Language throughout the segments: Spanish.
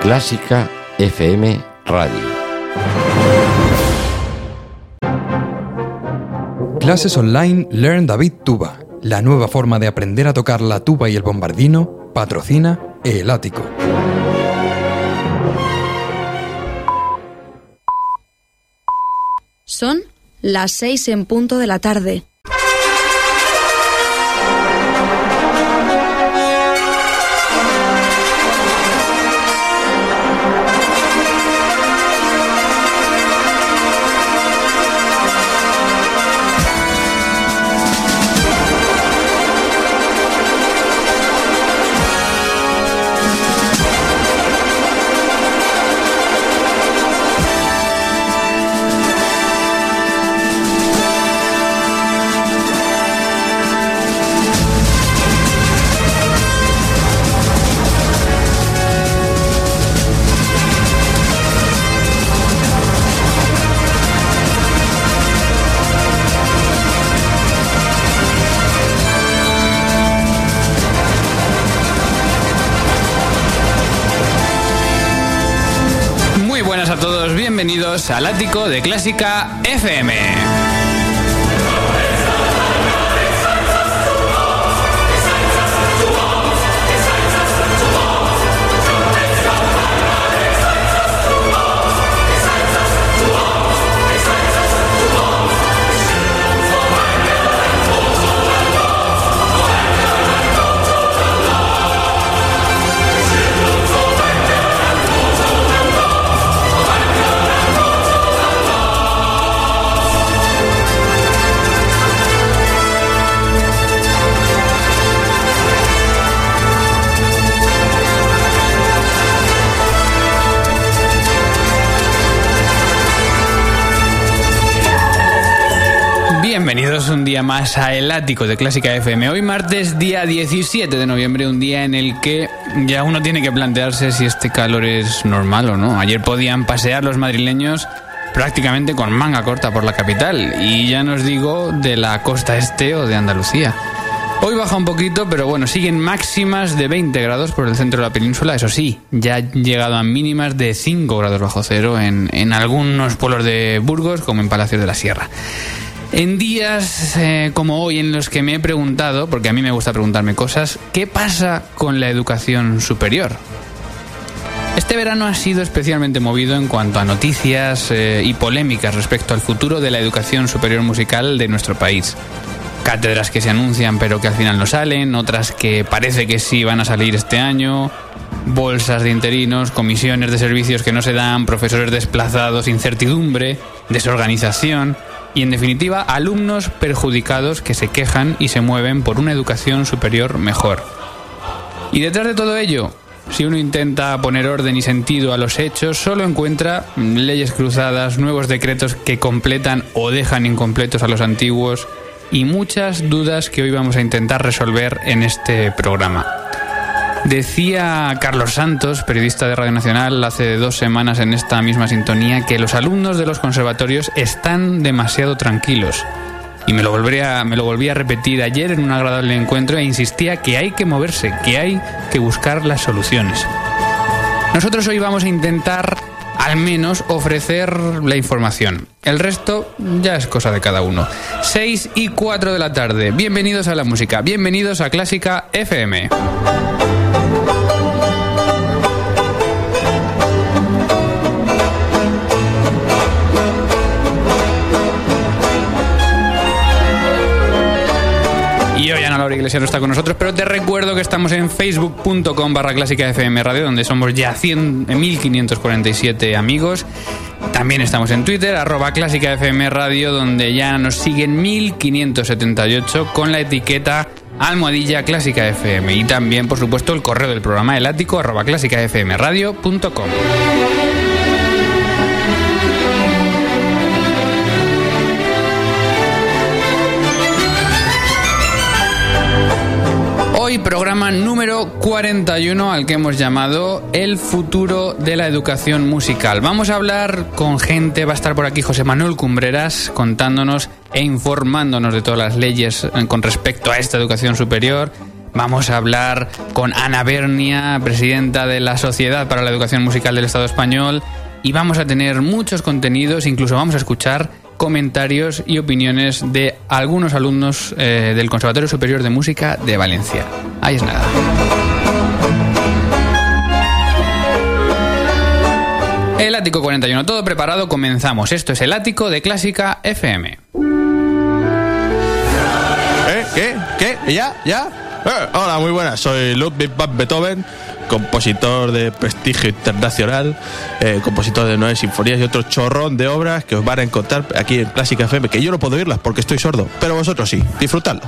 Clásica FM Radio. Clases online Learn David Tuba, la nueva forma de aprender a tocar la tuba y el bombardino, patrocina El Ático. Son las seis en punto de la tarde. Ático de Clásica FM. Un día más a El Ático de Clásica FM. Hoy martes, día 17 de noviembre, un día en el que ya uno tiene que plantearse si este calor es normal o no. Ayer podían pasear los madrileños prácticamente con manga corta por la capital y ya nos digo de la costa este o de Andalucía. Hoy baja un poquito, pero bueno, siguen máximas de 20 grados por el centro de la península. Eso sí, ya han llegado a mínimas de 5 grados bajo cero en, en algunos pueblos de Burgos, como en Palacios de la Sierra. En días eh, como hoy en los que me he preguntado, porque a mí me gusta preguntarme cosas, ¿qué pasa con la educación superior? Este verano ha sido especialmente movido en cuanto a noticias eh, y polémicas respecto al futuro de la educación superior musical de nuestro país. Cátedras que se anuncian pero que al final no salen, otras que parece que sí van a salir este año, bolsas de interinos, comisiones de servicios que no se dan, profesores desplazados, incertidumbre, desorganización y en definitiva alumnos perjudicados que se quejan y se mueven por una educación superior mejor. Y detrás de todo ello, si uno intenta poner orden y sentido a los hechos, solo encuentra leyes cruzadas, nuevos decretos que completan o dejan incompletos a los antiguos y muchas dudas que hoy vamos a intentar resolver en este programa. Decía Carlos Santos, periodista de Radio Nacional, hace dos semanas en esta misma sintonía, que los alumnos de los conservatorios están demasiado tranquilos. Y me lo, volví a, me lo volví a repetir ayer en un agradable encuentro e insistía que hay que moverse, que hay que buscar las soluciones. Nosotros hoy vamos a intentar al menos ofrecer la información. El resto ya es cosa de cada uno. 6 y 4 de la tarde. Bienvenidos a la música. Bienvenidos a Clásica FM. Laura Iglesias no está con nosotros, pero te recuerdo que estamos en facebook.com barra clásica FM Radio, donde somos ya 100, 1547 amigos. También estamos en Twitter, arroba clásica FM Radio, donde ya nos siguen 1578 con la etiqueta almohadilla clásica FM. Y también, por supuesto, el correo del programa el ático arroba clásica Programa número 41 al que hemos llamado El futuro de la educación musical. Vamos a hablar con gente, va a estar por aquí José Manuel Cumbreras contándonos e informándonos de todas las leyes con respecto a esta educación superior. Vamos a hablar con Ana Bernia, presidenta de la Sociedad para la Educación Musical del Estado Español. Y vamos a tener muchos contenidos, incluso vamos a escuchar comentarios y opiniones de algunos alumnos eh, del Conservatorio Superior de Música de Valencia. Ahí es nada. El ático 41, todo preparado, comenzamos. Esto es el ático de Clásica FM. ¿Eh? ¿Qué? ¿Qué? ¿Ya? ¿Ya? Eh, hola, muy buenas. Soy Ludwig van Beethoven, compositor de prestigio internacional, eh, compositor de nueve sinfonías y otro chorrón de obras que os van a encontrar aquí en Clásica FM, que yo no puedo oírlas porque estoy sordo, pero vosotros sí. Disfrutadlo.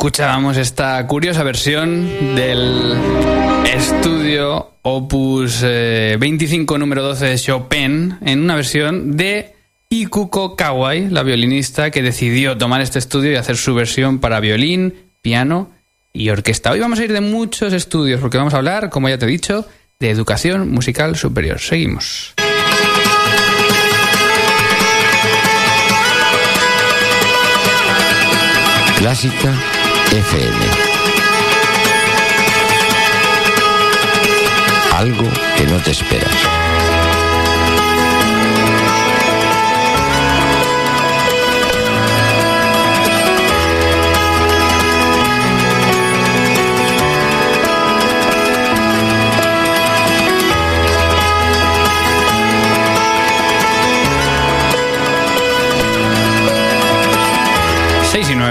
Escuchábamos esta curiosa versión del estudio Opus 25 eh, número 12 de Chopin en una versión de Ikuko Kawai, la violinista que decidió tomar este estudio y hacer su versión para violín, piano y orquesta. Hoy vamos a ir de muchos estudios porque vamos a hablar, como ya te he dicho, de educación musical superior. Seguimos. Clásica FM. Algo que no te esperas.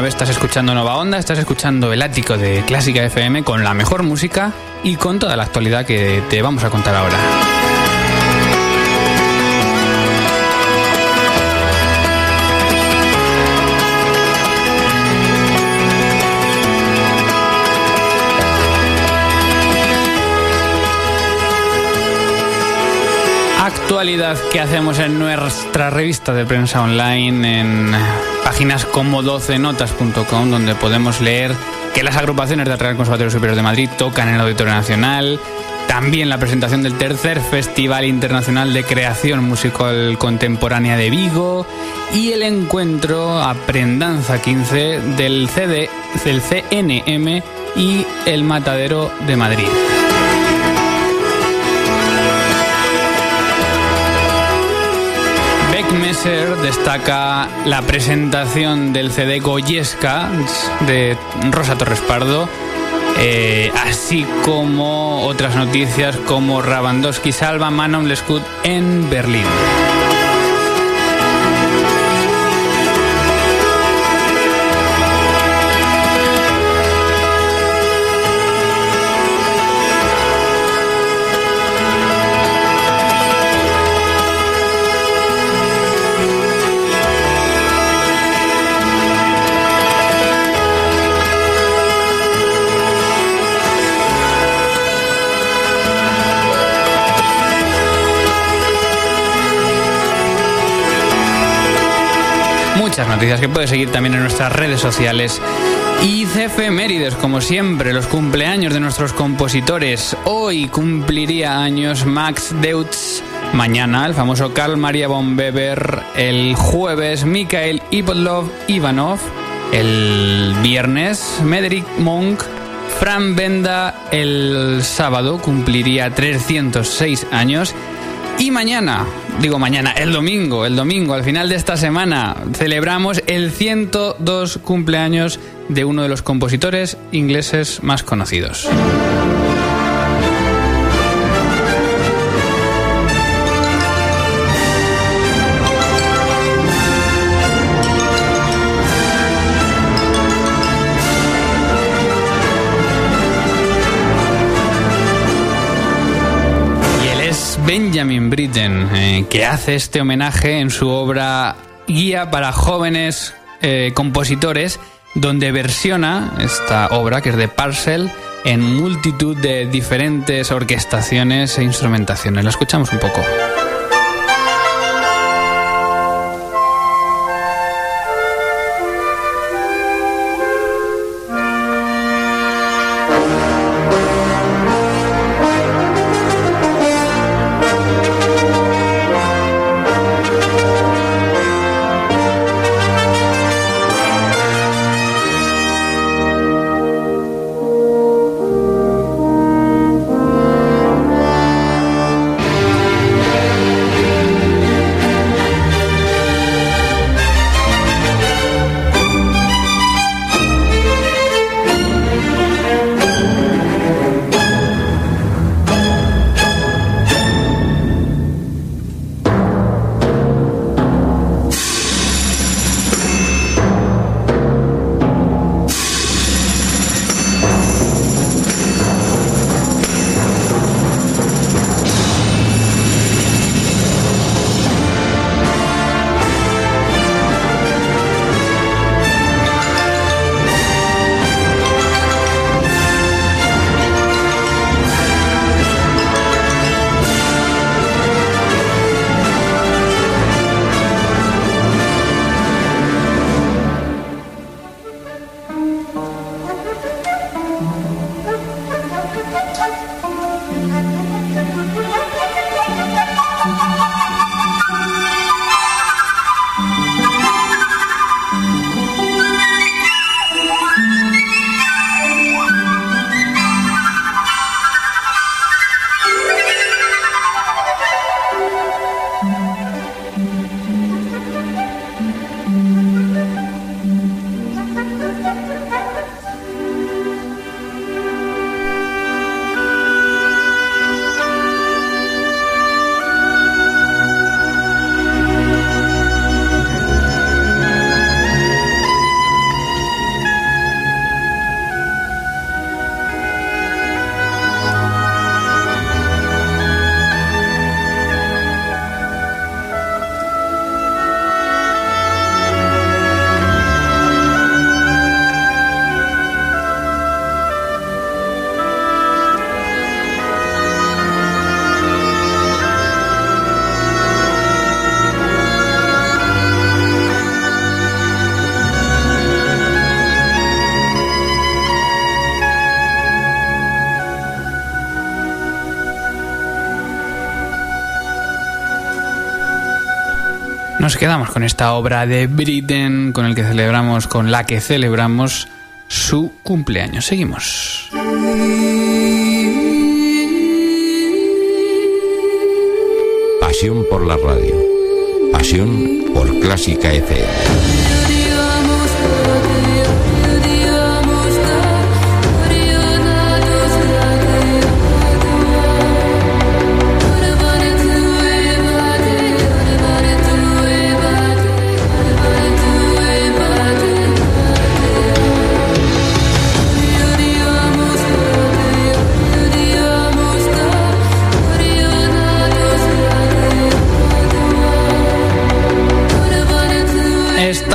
Estás escuchando Nova Onda, estás escuchando el ático de Clásica FM con la mejor música y con toda la actualidad que te vamos a contar ahora. Actualidad que hacemos en nuestra revista de prensa online en páginas como 12notas.com donde podemos leer que las agrupaciones del Real Conservatorio Superior de Madrid tocan en el Auditorio Nacional, también la presentación del tercer Festival Internacional de Creación Musical Contemporánea de Vigo y el encuentro Aprendanza 15 del, CD, del CNM y el Matadero de Madrid. Messer destaca la presentación del CD Goyesca de Rosa Torres Pardo, eh, así como otras noticias como Rabandowski salva Manon Lescaut en Berlín. Noticias que puedes seguir también en nuestras redes sociales. Y Mérides, como siempre, los cumpleaños de nuestros compositores. Hoy cumpliría años Max Deutz. Mañana el famoso Carl Maria von Weber. El jueves Mikhail Ipodlov Ivanov. El viernes Mederick Monk. Fran Benda el sábado cumpliría 306 años. Y mañana, digo mañana, el domingo, el domingo, al final de esta semana, celebramos el 102 cumpleaños de uno de los compositores ingleses más conocidos. Benjamin Britten, eh, que hace este homenaje en su obra Guía para jóvenes eh, compositores, donde versiona esta obra, que es de Parcel, en multitud de diferentes orquestaciones e instrumentaciones. La escuchamos un poco. Nos quedamos con esta obra de Britten con el que celebramos, con la que celebramos su cumpleaños. Seguimos. Pasión por la radio. Pasión por Clásica FM.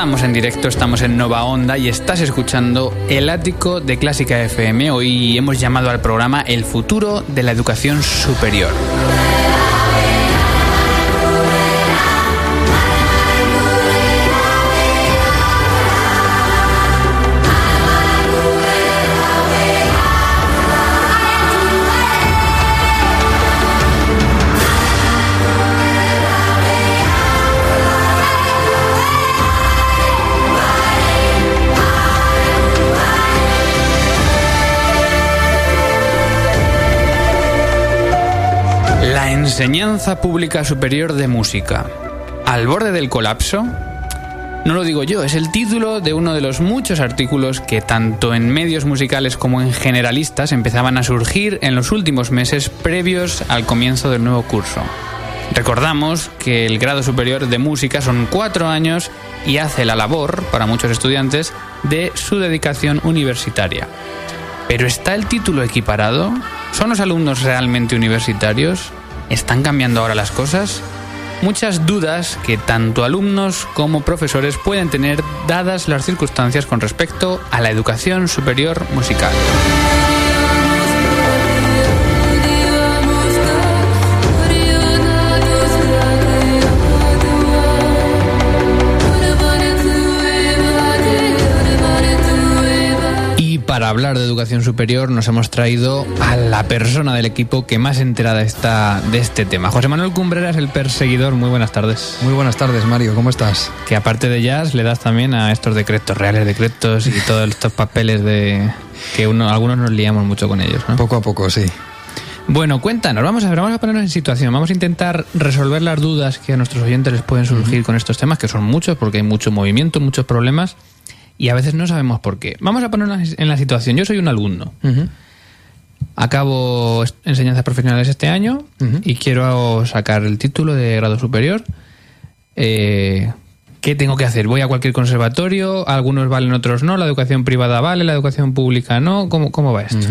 Estamos en directo, estamos en Nova Onda y estás escuchando El Ático de Clásica FM. Hoy hemos llamado al programa El futuro de la educación superior. Enseñanza pública superior de música. ¿Al borde del colapso? No lo digo yo, es el título de uno de los muchos artículos que tanto en medios musicales como en generalistas empezaban a surgir en los últimos meses previos al comienzo del nuevo curso. Recordamos que el grado superior de música son cuatro años y hace la labor, para muchos estudiantes, de su dedicación universitaria. ¿Pero está el título equiparado? ¿Son los alumnos realmente universitarios? ¿Están cambiando ahora las cosas? Muchas dudas que tanto alumnos como profesores pueden tener dadas las circunstancias con respecto a la educación superior musical. Para hablar de educación superior nos hemos traído a la persona del equipo que más enterada está de este tema. José Manuel Cumbreras, el perseguidor. Muy buenas tardes. Muy buenas tardes, Mario, ¿cómo estás? Que aparte de jazz le das también a estos decretos, reales decretos y todos estos papeles de que uno, algunos nos liamos mucho con ellos. ¿no? Poco a poco, sí. Bueno, cuéntanos, vamos a ver, vamos a ponernos en situación, vamos a intentar resolver las dudas que a nuestros oyentes les pueden surgir con estos temas, que son muchos, porque hay mucho movimiento, muchos problemas, y a veces no sabemos por qué. Vamos a ponernos en la situación. Yo soy un alumno. Acabo enseñanzas profesionales este año y quiero sacar el título de grado superior. Eh, ¿Qué tengo que hacer? ¿Voy a cualquier conservatorio? Algunos valen, otros no. ¿La educación privada vale? ¿La educación pública no? ¿Cómo, cómo va esto?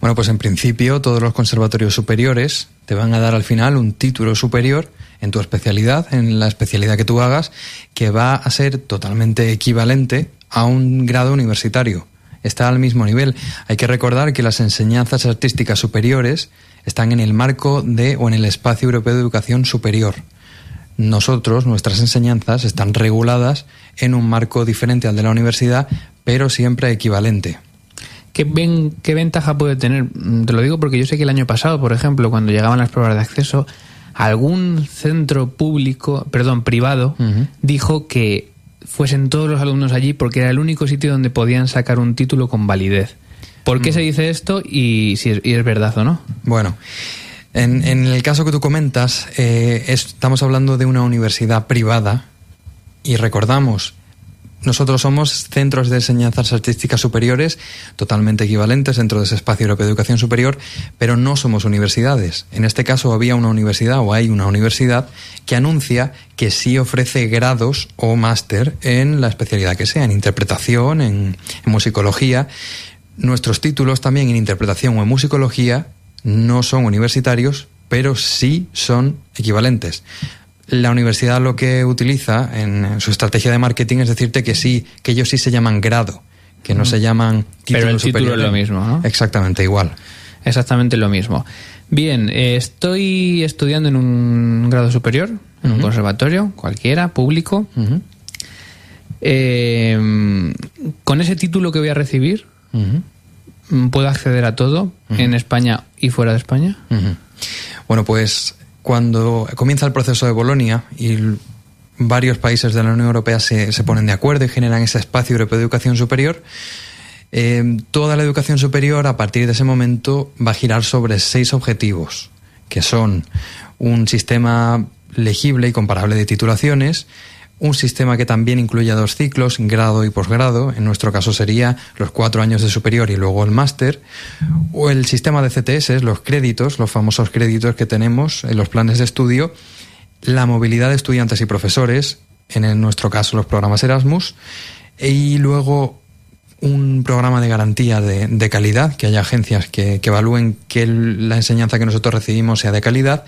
Bueno, pues en principio todos los conservatorios superiores te van a dar al final un título superior en tu especialidad, en la especialidad que tú hagas, que va a ser totalmente equivalente a un grado universitario. Está al mismo nivel. Hay que recordar que las enseñanzas artísticas superiores están en el marco de o en el espacio europeo de educación superior. Nosotros, nuestras enseñanzas están reguladas en un marco diferente al de la universidad, pero siempre equivalente. ¿Qué, ven- ¿Qué ventaja puede tener? Mm, Te lo digo porque yo sé que el año pasado, por ejemplo, cuando llegaban las pruebas de acceso, algún centro público, perdón, privado, dijo que fuesen todos los alumnos allí porque era el único sitio donde podían sacar un título con validez. ¿Por qué se dice esto y si es, y es verdad o no? Bueno, en, en el caso que tú comentas, eh, es- estamos hablando de una universidad privada y recordamos, nosotros somos centros de enseñanzas artísticas superiores totalmente equivalentes dentro de ese espacio europeo de educación superior, pero no somos universidades. En este caso había una universidad o hay una universidad que anuncia que sí ofrece grados o máster en la especialidad que sea, en interpretación, en, en musicología. Nuestros títulos también en interpretación o en musicología no son universitarios, pero sí son equivalentes. La universidad lo que utiliza en su estrategia de marketing es decirte que sí, que ellos sí se llaman grado, que no se llaman título Pero el título superior. es lo mismo, ¿no? Exactamente igual. Exactamente lo mismo. Bien, eh, estoy estudiando en un grado superior, en un conservatorio, cualquiera, público. Eh, con ese título que voy a recibir, ¿puedo acceder a todo en España y fuera de España? Bueno, pues cuando comienza el proceso de Bolonia y varios países de la Unión Europea se, ponen de acuerdo y generan ese espacio europeo de educación superior, eh, toda la educación superior a partir de ese momento va a girar sobre seis objetivos, que son un sistema legible y comparable de titulaciones, un sistema que también incluya dos ciclos, grado y posgrado, en nuestro caso sería los cuatro años de superior y luego el máster, o el sistema de CTS, los créditos, los famosos créditos que tenemos en los planes de estudio, la movilidad de estudiantes y profesores, en nuestro caso los programas Erasmus, y luego un programa de garantía de, calidad, que haya agencias que evalúen que la enseñanza que nosotros recibimos sea de calidad,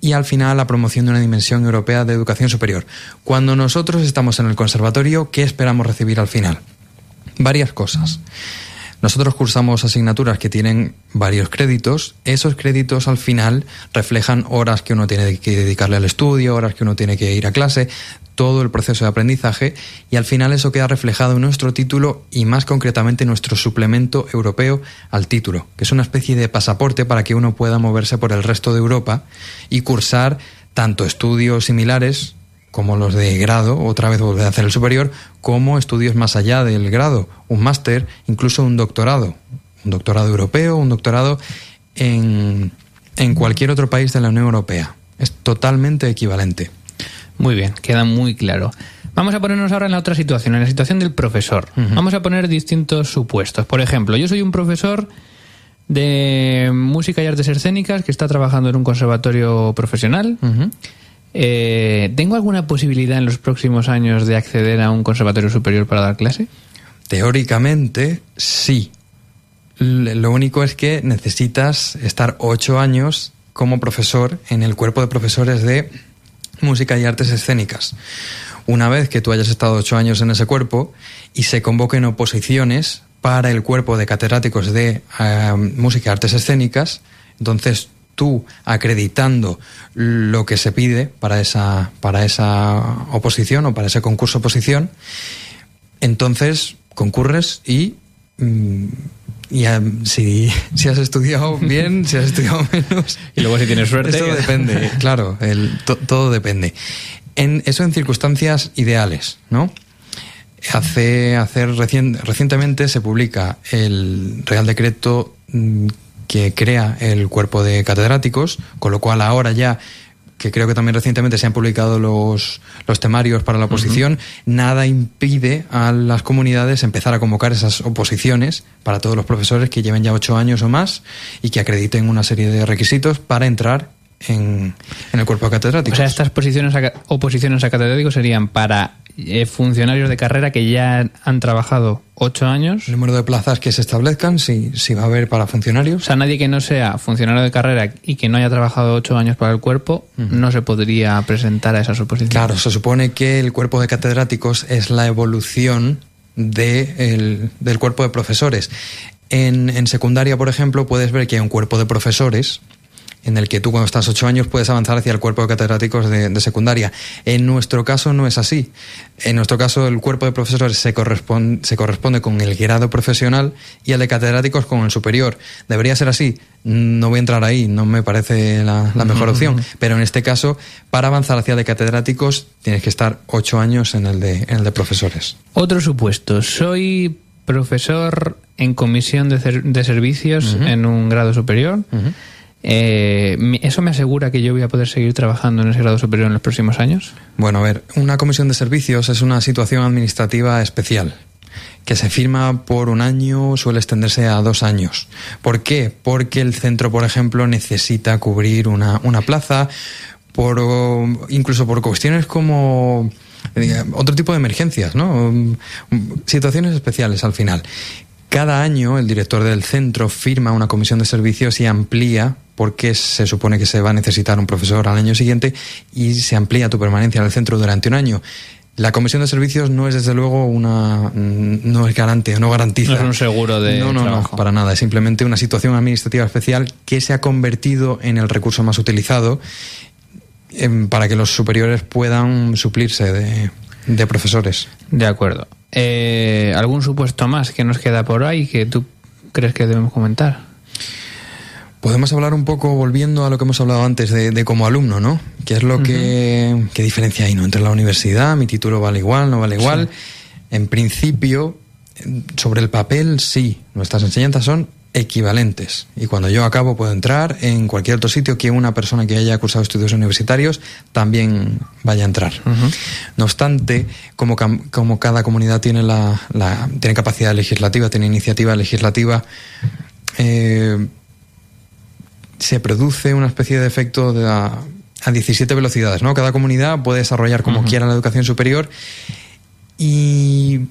y al final la promoción de una dimensión europea de educación superior. Cuando nosotros estamos en el conservatorio, ¿qué esperamos recibir al final? Varias cosas. Nosotros cursamos asignaturas que tienen varios créditos. Esos créditos al final reflejan horas que uno tiene que dedicarle al estudio, horas que uno tiene que ir a clase, todo el proceso de aprendizaje y al final eso queda reflejado en nuestro título y más concretamente en nuestro suplemento europeo al título, que es una especie de pasaporte para que uno pueda moverse por el resto de Europa y cursar tanto estudios similares como los de grado, otra vez volver a hacer el superior, como estudios más allá del grado, un máster, incluso un doctorado, un doctorado europeo, un doctorado en, en cualquier otro país de la Unión Europea. Es totalmente equivalente. Muy bien, queda muy claro. Vamos a ponernos ahora en la otra situación, en la situación del profesor. Uh -huh. Vamos a poner distintos supuestos. Por ejemplo, yo soy un profesor de música y artes escénicas que está trabajando en un conservatorio profesional. Uh -huh. Eh, ¿Tengo alguna posibilidad en los próximos años de acceder a un conservatorio superior para dar clase? Teóricamente, sí. Lo único es que necesitas estar ocho años como profesor en el cuerpo de profesores de música y artes escénicas. Una vez que tú hayas estado ocho años en ese cuerpo y se convoquen oposiciones para el cuerpo de catedráticos de uh, música y artes escénicas, entonces tú acreditando lo que se pide para esa, para esa oposición o para ese concurso oposición, entonces concurres y mm, y si, si, has estudiado bien, si has estudiado menos. Y luego si tienes suerte. Esto depende, claro, el, to, todo depende. En, eso en circunstancias ideales, ¿no? Hace, hace recien, recientemente se publica el Real Decreto mm, que crea el cuerpo de catedráticos, con lo cual ahora ya que creo que también recientemente se han publicado los, los temarios para la oposición, uh -huh. nada impide a las comunidades empezar a convocar esas oposiciones para todos los profesores que lleven ya ocho años o más y que acrediten una serie de requisitos para entrar en, en el cuerpo de catedráticos. O sea, estas posiciones a, oposiciones a catedráticos serían para eh, funcionarios de carrera que ya han trabajado ocho años. El número de plazas que se establezcan, si, si va a haber para funcionarios. O sea, nadie que no sea funcionario de carrera y que no haya trabajado ocho años para el cuerpo, uh -huh. no se podría presentar a esas oposiciones. Claro, se supone que el cuerpo de catedráticos es la evolución de el, del cuerpo de profesores. En, en secundaria, por ejemplo, puedes ver que hay un cuerpo de profesores en el que tú cuando estás ocho años puedes avanzar hacia el cuerpo de catedráticos de, de, secundaria. En nuestro caso no es así. En nuestro caso el cuerpo de profesores se corresponde, se corresponde con el grado profesional y el de catedráticos con el superior. Debería ser así. No voy a entrar ahí, no me parece la, la mejor opción. Pero en este caso, para avanzar hacia el de catedráticos, tienes que estar ocho años en el de, en el de profesores. Otro supuesto. Soy profesor en comisión de, de servicios uh -huh. en un grado superior. Uh -huh eh, ¿Eso me asegura que yo voy a poder seguir trabajando en ese grado superior en los próximos años? Bueno, a ver, una comisión de servicios es una situación administrativa especial que se firma por un año, suele extenderse a dos años. ¿Por qué? Porque el centro, por ejemplo, necesita cubrir una, una plaza, por, incluso por cuestiones como eh, otro tipo de emergencias, ¿no? Situaciones especiales al final. Cada año el director del centro firma una comisión de servicios y amplía porque se supone que se va a necesitar un profesor al año siguiente y se amplía tu permanencia en el centro durante un año. La comisión de servicios no es desde luego una no es garante, no garantiza. No es un seguro de No, no, trabajo. no, para nada, es simplemente una situación administrativa especial que se ha convertido en el recurso más utilizado eh, para que los superiores puedan suplirse de, de profesores. De acuerdo. Eh, ¿Algún supuesto más que nos queda por ahí que tú crees que debemos comentar? Podemos hablar un poco, volviendo a lo que hemos hablado antes de, como alumno, ¿no? ¿Qué es lo que, qué diferencia hay, ¿no? Entre la universidad, mi título vale igual, no vale igual. En principio, sobre el papel, sí, nuestras enseñanzas son equivalentes. Y cuando yo acabo puedo entrar en cualquier otro sitio que una persona que haya cursado estudios universitarios también vaya a entrar. No obstante, como, como, cada comunidad tiene, la, tiene capacidad legislativa, tiene iniciativa legislativa, eh, se produce una especie de efecto de a, 17 velocidades. ¿no? Cada comunidad puede desarrollar como quiera la educación superior y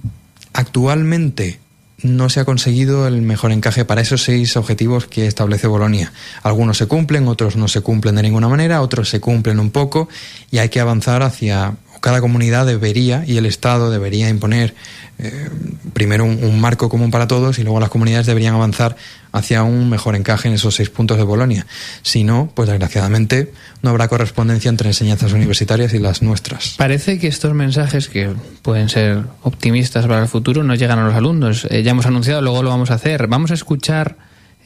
actualmente no se ha conseguido el mejor encaje para esos seis objetivos que establece Bolonia. Algunos se cumplen, otros no se cumplen de ninguna manera, otros se cumplen un poco y hay que avanzar hacia cada comunidad debería y el Estado debería imponer eh, primero un, marco común para todos y luego las comunidades deberían avanzar hacia un mejor encaje en esos seis puntos de Bolonia. Si no, pues desgraciadamente no habrá correspondencia entre enseñanzas universitarias y las nuestras. Parece que estos mensajes, que pueden ser optimistas para el futuro, no llegan a los alumnos. Eh, ya hemos anunciado, luego lo vamos a hacer. Vamos a escuchar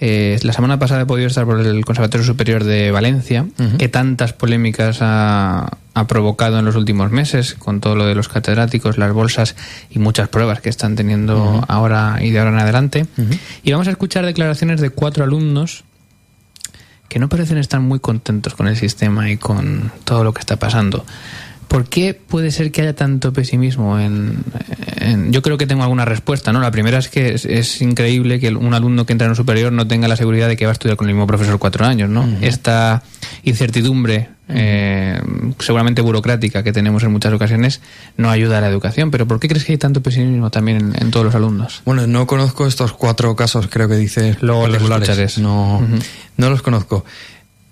eh, la semana pasada he podido estar por el Conservatorio Superior de Valencia, que tantas polémicas ha, provocado en los últimos meses, con todo lo de los catedráticos, las bolsas y muchas pruebas que están teniendo ahora y de ahora en adelante. Y vamos a escuchar declaraciones de cuatro alumnos que no parecen estar muy contentos con el sistema y con todo lo que está pasando. ¿Por qué puede ser que haya tanto pesimismo en, Yo creo que tengo alguna respuesta, ¿no? La primera es que es, increíble que un alumno que entra en un superior no tenga la seguridad de que va a estudiar con el mismo profesor cuatro años, ¿no? Esta incertidumbre, eh, seguramente burocrática, que tenemos en muchas ocasiones, no ayuda a la educación. Pero ¿por qué crees que hay tanto pesimismo también en, todos los alumnos? Bueno, no conozco estos cuatro casos, creo que dices, Luego particulares. no, no los conozco.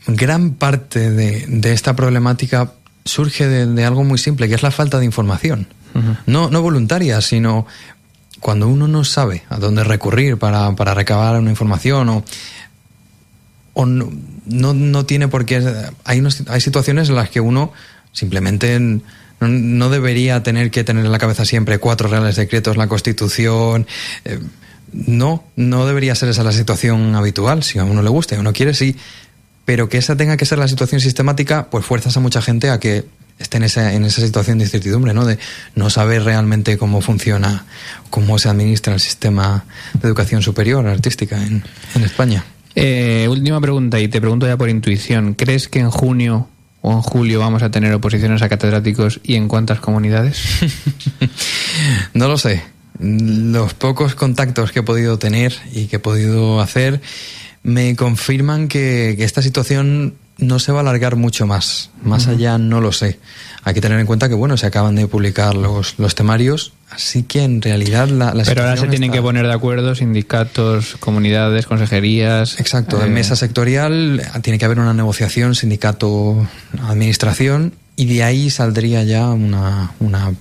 Gran parte de, de esta problemática surge de, algo muy simple, que es la falta de información. no, no voluntaria, sino cuando uno no sabe a dónde recurrir para, para recabar una información o, o no, no, tiene por qué... Hay, hay situaciones en las que uno simplemente no, debería tener que tener en la cabeza siempre cuatro reales decretos, la Constitución. Eh, no, no debería ser esa la situación habitual. Si a uno le gusta y a uno quiere, sí pero que esa tenga que ser la situación sistemática, pues fuerzas a mucha gente a que esté en esa, en esa situación de incertidumbre, ¿no? De no saber realmente cómo funciona, cómo se administra el sistema de educación superior artística en, España. Eh, última pregunta, y te pregunto ya por intuición. ¿Crees que en junio o en julio vamos a tener oposiciones a catedráticos y en cuántas comunidades? no lo sé. Los pocos contactos que he podido tener y que he podido hacer me confirman que, esta situación no se va a alargar mucho más. Más allá no lo sé. Hay que tener en cuenta que, bueno, se acaban de publicar los, los temarios, así que en realidad la, la Pero ahora se tienen que poner de acuerdo sindicatos, comunidades, consejerías. Exacto, en eh, mesa sectorial tiene que haber una negociación sindicato-administración y de ahí saldría ya una, una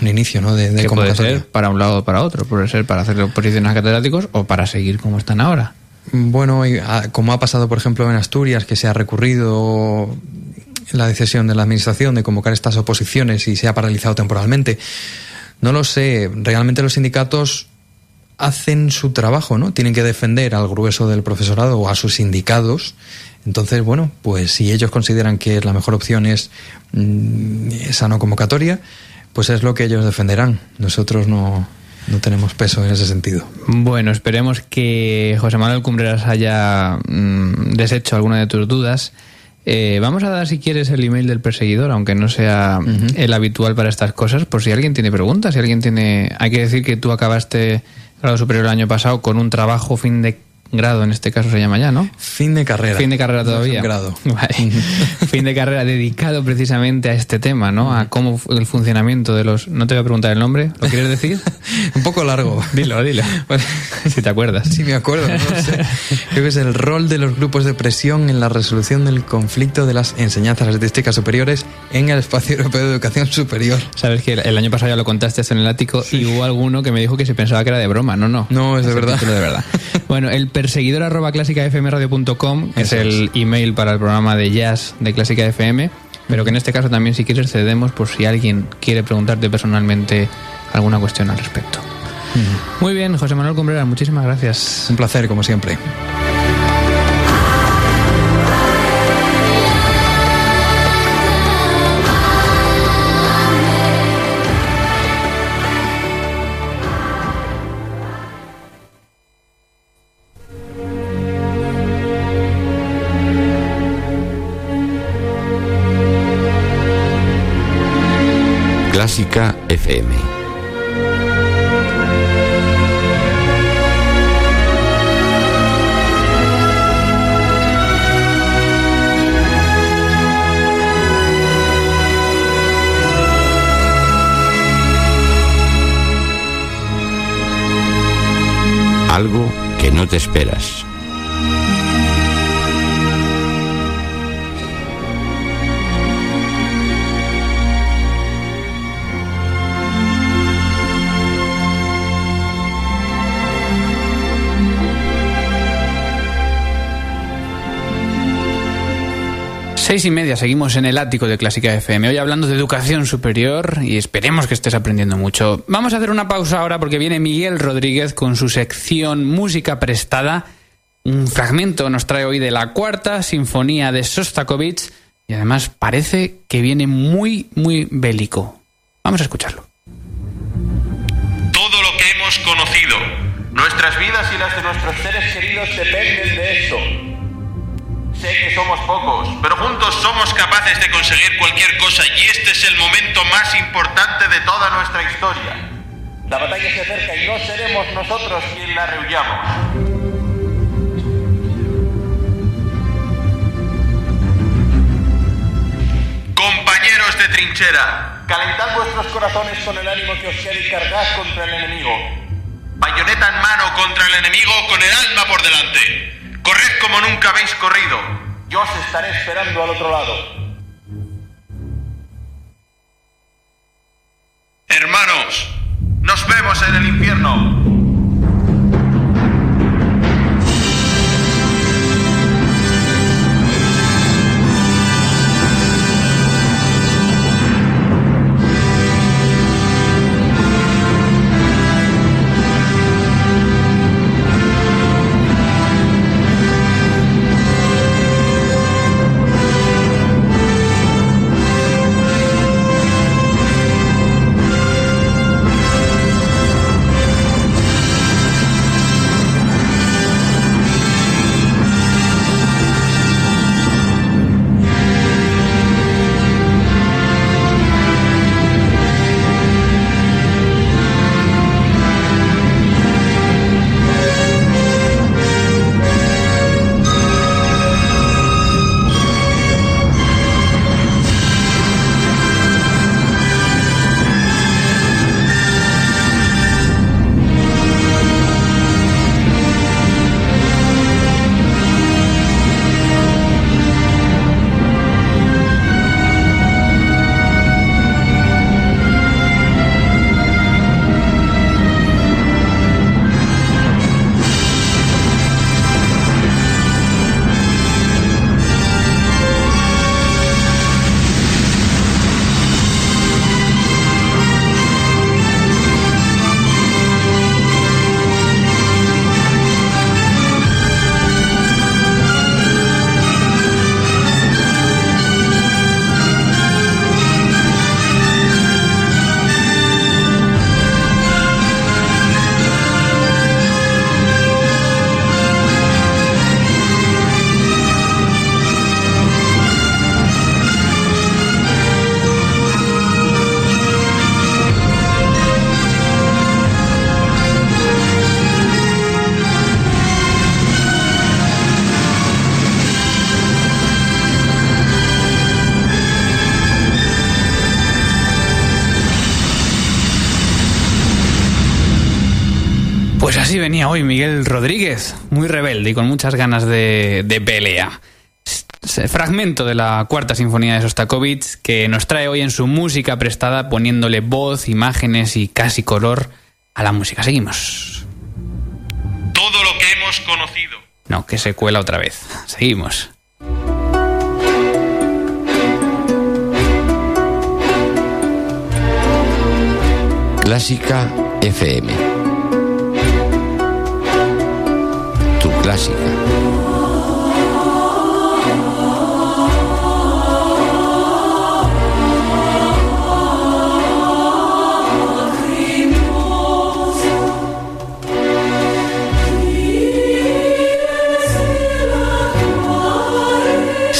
un inicio ¿no? de, de que puede ser para un lado o para otro, puede ser para hacer oposiciones a catedráticos o para seguir como están ahora. Bueno, ah, como ha pasado, por ejemplo, en Asturias, que se ha recurrido la decisión de la Administración de convocar estas oposiciones y se ha paralizado temporalmente. No lo sé. Realmente los sindicatos hacen su trabajo, ¿no? Tienen que defender al grueso del profesorado o a sus sindicados. Entonces, bueno, pues si ellos consideran que la mejor opción es mm, esa no convocatoria, pues es lo que ellos defenderán. Nosotros no, no tenemos peso en ese sentido. Bueno, esperemos que José Manuel Cumbreras haya mm, deshecho alguna de tus dudas. Eh, vamos a dar, si quieres, el email del perseguidor, aunque no sea el habitual para estas cosas, por si alguien tiene preguntas, si alguien tiene... Hay que decir que tú acabaste grado superior el año pasado con un trabajo fin de grado en este caso se llama ya, ¿no? Fin de carrera. Fin de carrera todavía. grado. fin de carrera dedicado precisamente a este tema, ¿no? A cómo el funcionamiento de los... No te voy a preguntar el nombre, ¿lo quieres decir? Un poco largo. Dilo, dilo. si te acuerdas. Sí, me acuerdo. Creo que es el rol de los grupos de presión en la resolución del conflicto de las enseñanzas artísticas superiores en el espacio europeo de educación superior. Sabes que el año pasado ya lo contaste en el ático y hubo alguno que me dijo que se pensaba que era de broma. No, no. No, es de verdad. de verdad. Bueno, el perseguidor arroba clásicafmradio.com, que es el email para el programa de jazz de Clásica FM, pero que en este caso también si quieres cedemos por si alguien quiere preguntarte personalmente alguna cuestión al respecto. Muy bien, José Manuel Cumbrera, muchísimas gracias. Un placer, como siempre. Clásica FM. algo que no te esperas. Seis y media, seguimos en el ático de Clásica FM. Hoy hablando de educación superior y esperemos que estés aprendiendo mucho. Vamos a hacer una pausa ahora porque viene Miguel Rodríguez con su sección Música Prestada. Un fragmento nos trae hoy de la cuarta sinfonía de Sostakovich y además parece que viene muy, muy bélico. Vamos a escucharlo. Todo lo que hemos conocido, nuestras vidas y las de nuestros seres queridos dependen de eso Sé que somos pocos, pero juntos somos capaces de conseguir cualquier cosa y este es el momento más importante de toda nuestra historia. La batalla se acerca y no seremos nosotros quien la rehuyamos. Compañeros de trinchera, calentad vuestros corazones con el ánimo que os quede y cargad contra el enemigo. Bayoneta en mano contra el enemigo con el alma por delante. Corred como nunca habéis corrido. Yo os estaré esperando al otro lado. Hermanos, nos vemos en el infierno. Así venía hoy Miguel Rodríguez, muy rebelde y con muchas ganas de, pelea. Fragmento de la cuarta sinfonía de Sostakovich que nos trae hoy en su música prestada poniéndole voz, imágenes y casi color a la música. Seguimos. Todo lo que hemos conocido. No, que se cuela otra vez. Seguimos. Clásica FM clásica.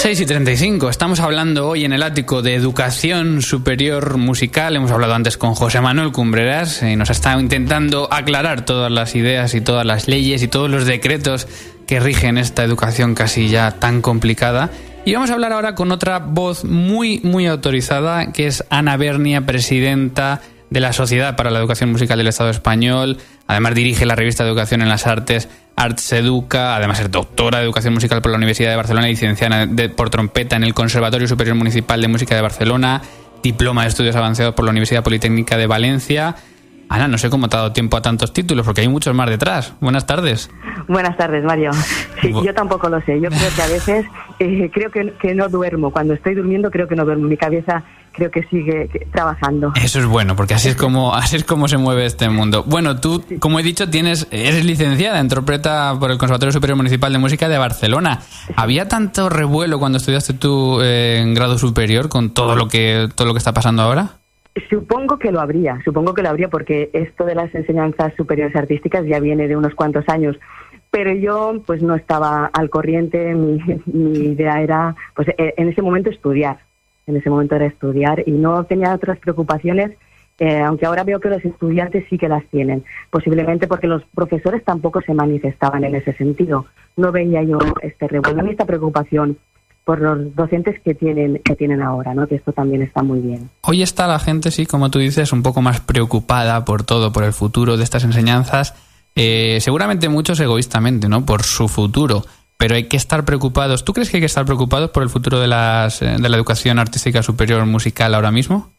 6 y 35. Estamos hablando hoy en el ático de educación superior musical. Hemos hablado antes con José Manuel Cumbreras y nos estado intentando aclarar todas las ideas y todas las leyes y todos los decretos que rigen esta educación casi ya tan complicada. Y vamos a hablar ahora con otra voz muy, muy autorizada, que es Ana Bernia, presidenta de la Sociedad para la Educación Musical del Estado Español. Además dirige la revista de Educación en las Artes Arts Educa, además es doctora de Educación Musical por la Universidad de Barcelona, licenciada por trompeta en el Conservatorio Superior Municipal de Música de Barcelona, diploma de estudios avanzados por la Universidad Politécnica de Valencia. Ana, no sé cómo te ha dado tiempo a tantos títulos, porque hay muchos más detrás. Buenas tardes. Buenas tardes, Mario. Sí, yo tampoco lo sé. Yo creo que a veces eh, creo que, que no duermo. Cuando estoy durmiendo creo que no duermo. Mi cabeza creo que sigue trabajando. Eso es bueno, porque así es como así es como se mueve este mundo. Bueno, tú, como he dicho, tienes eres licenciada, interpreta por el Conservatorio Superior Municipal de Música de Barcelona. ¿Había tanto revuelo cuando estudiaste tú eh, en grado superior con todo lo que todo lo que está pasando ahora? Supongo que lo habría, supongo que lo habría porque esto de las enseñanzas superiores artísticas ya viene de unos cuantos años pero yo pues no estaba al corriente, mi, idea era pues e, en ese momento estudiar, en ese momento era estudiar y no tenía otras preocupaciones, eh, aunque ahora veo que los estudiantes sí que las tienen, posiblemente porque los profesores tampoco se manifestaban en ese sentido. No veía yo este revuelo ni esta preocupación por los docentes que tienen que tienen ahora, ¿no? Que esto también está muy bien. Hoy está la gente, sí, como tú dices, un poco más preocupada por todo, por el futuro de estas enseñanzas. Eh, seguramente muchos egoístamente, ¿no? Por su futuro pero hay que estar preocupados. ¿Tú crees que hay que estar preocupados por el futuro de, las, eh, de la educación artística superior musical ahora mismo?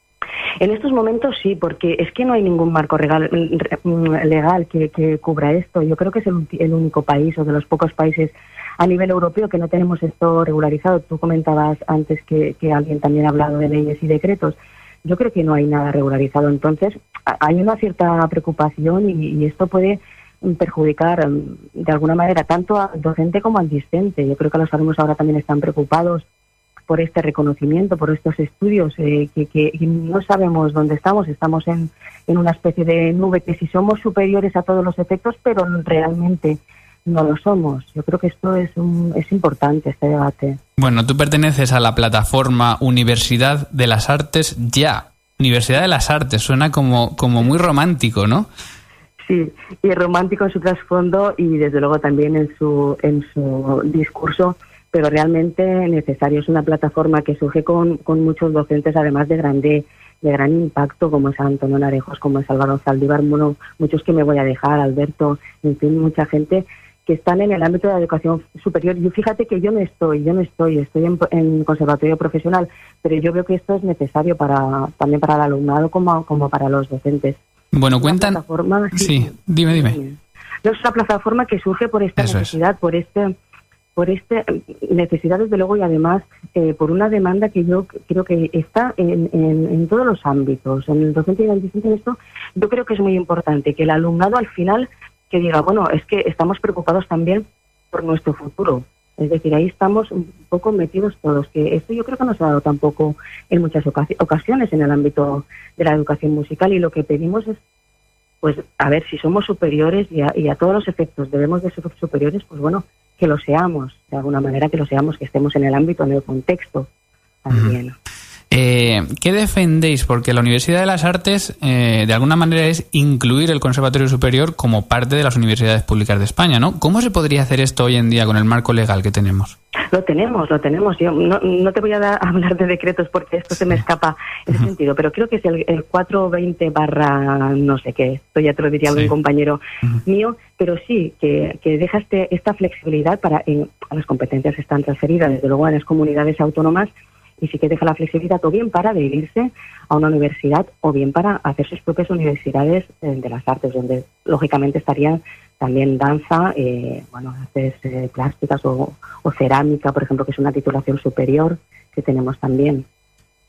En estos momentos sí, porque es que no hay ningún marco legal, legal que, cubra esto. Yo creo que es el, único país o de los pocos países a nivel europeo que no tenemos esto regularizado. Tú comentabas antes que, alguien también ha hablado de leyes y decretos. Yo creo que no hay nada regularizado. Entonces, hay una cierta preocupación y esto puede perjudicar em, de alguna manera tanto al docente como al discente. Yo creo que los alumnos ahora también están preocupados por este reconocimiento, por estos estudios, eh, que, no sabemos dónde estamos. Estamos en, en una especie de nube que si somos superiores a todos los efectos, pero realmente no lo somos. Yo creo que esto es, un, es importante, este debate. Bueno, tú perteneces a la plataforma Universidad de las Artes Ya. Universidad de las Artes, suena como, como muy romántico, ¿no? Sí, y romántico en su trasfondo y desde luego también en su, en su discurso, pero realmente necesario. Es una plataforma que surge con, con muchos docentes, además de grande de gran impacto, como es Antonio Narejos, como es Álvaro Zaldívar, bueno, muchos que me voy a dejar, Alberto, en fin, mucha gente que están en el ámbito de la educación superior. Y fíjate que yo no estoy, yo no estoy, estoy en, en, conservatorio profesional, pero yo veo que esto es necesario para también para el alumnado como, como para los docentes. Bueno, cuentan. Sí, dime, dime. es una plataforma que surge por esta necesidad, por este por esta necesidad desde luego y además eh, por una demanda que yo creo que está en, en, todos los ámbitos, en el docente y en el discente en esto, yo creo que es muy importante que el alumnado al final que diga, bueno, es que estamos preocupados también por nuestro futuro. Es decir, ahí estamos un poco metidos todos, que esto yo creo que no se ha dado tampoco en muchas ocasiones en el ámbito de la educación musical y lo que pedimos es, pues, a ver, si somos superiores y a, todos los efectos debemos de ser superiores, pues bueno, que lo seamos, de alguna manera que lo seamos, que estemos en el ámbito, en el contexto también. Eh, ¿Qué defendéis? Porque la Universidad de las Artes, eh, de alguna manera, es incluir el Conservatorio Superior como parte de las universidades públicas de España, ¿no? ¿Cómo se podría hacer esto hoy en día con el marco legal que tenemos? Lo tenemos, lo tenemos. Yo no, te voy a hablar de decretos porque esto se me escapa en ese sentido, pero creo que es el, 420 barra no sé qué, esto ya te lo diría algún compañero mío, pero sí que, que deja este, esta flexibilidad para en, las competencias están transferidas, desde luego a las comunidades autónomas y sí que deja la flexibilidad o bien para adherirse a una universidad o bien para hacer sus propias universidades eh, de las artes, donde lógicamente estarían también danza, eh, bueno, artes eh, plásticas o, cerámica, por ejemplo, que es una titulación superior que tenemos también.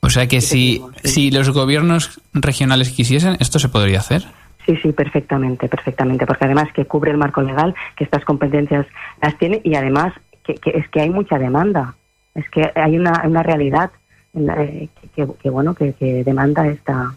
O sea que si, si los gobiernos regionales quisiesen, ¿esto se podría hacer? Sí, sí, perfectamente, perfectamente, porque además que cubre el marco legal, que estas competencias las tiene y además que es que hay mucha demanda es que hay una, una realidad eh, que, bueno que, demanda esta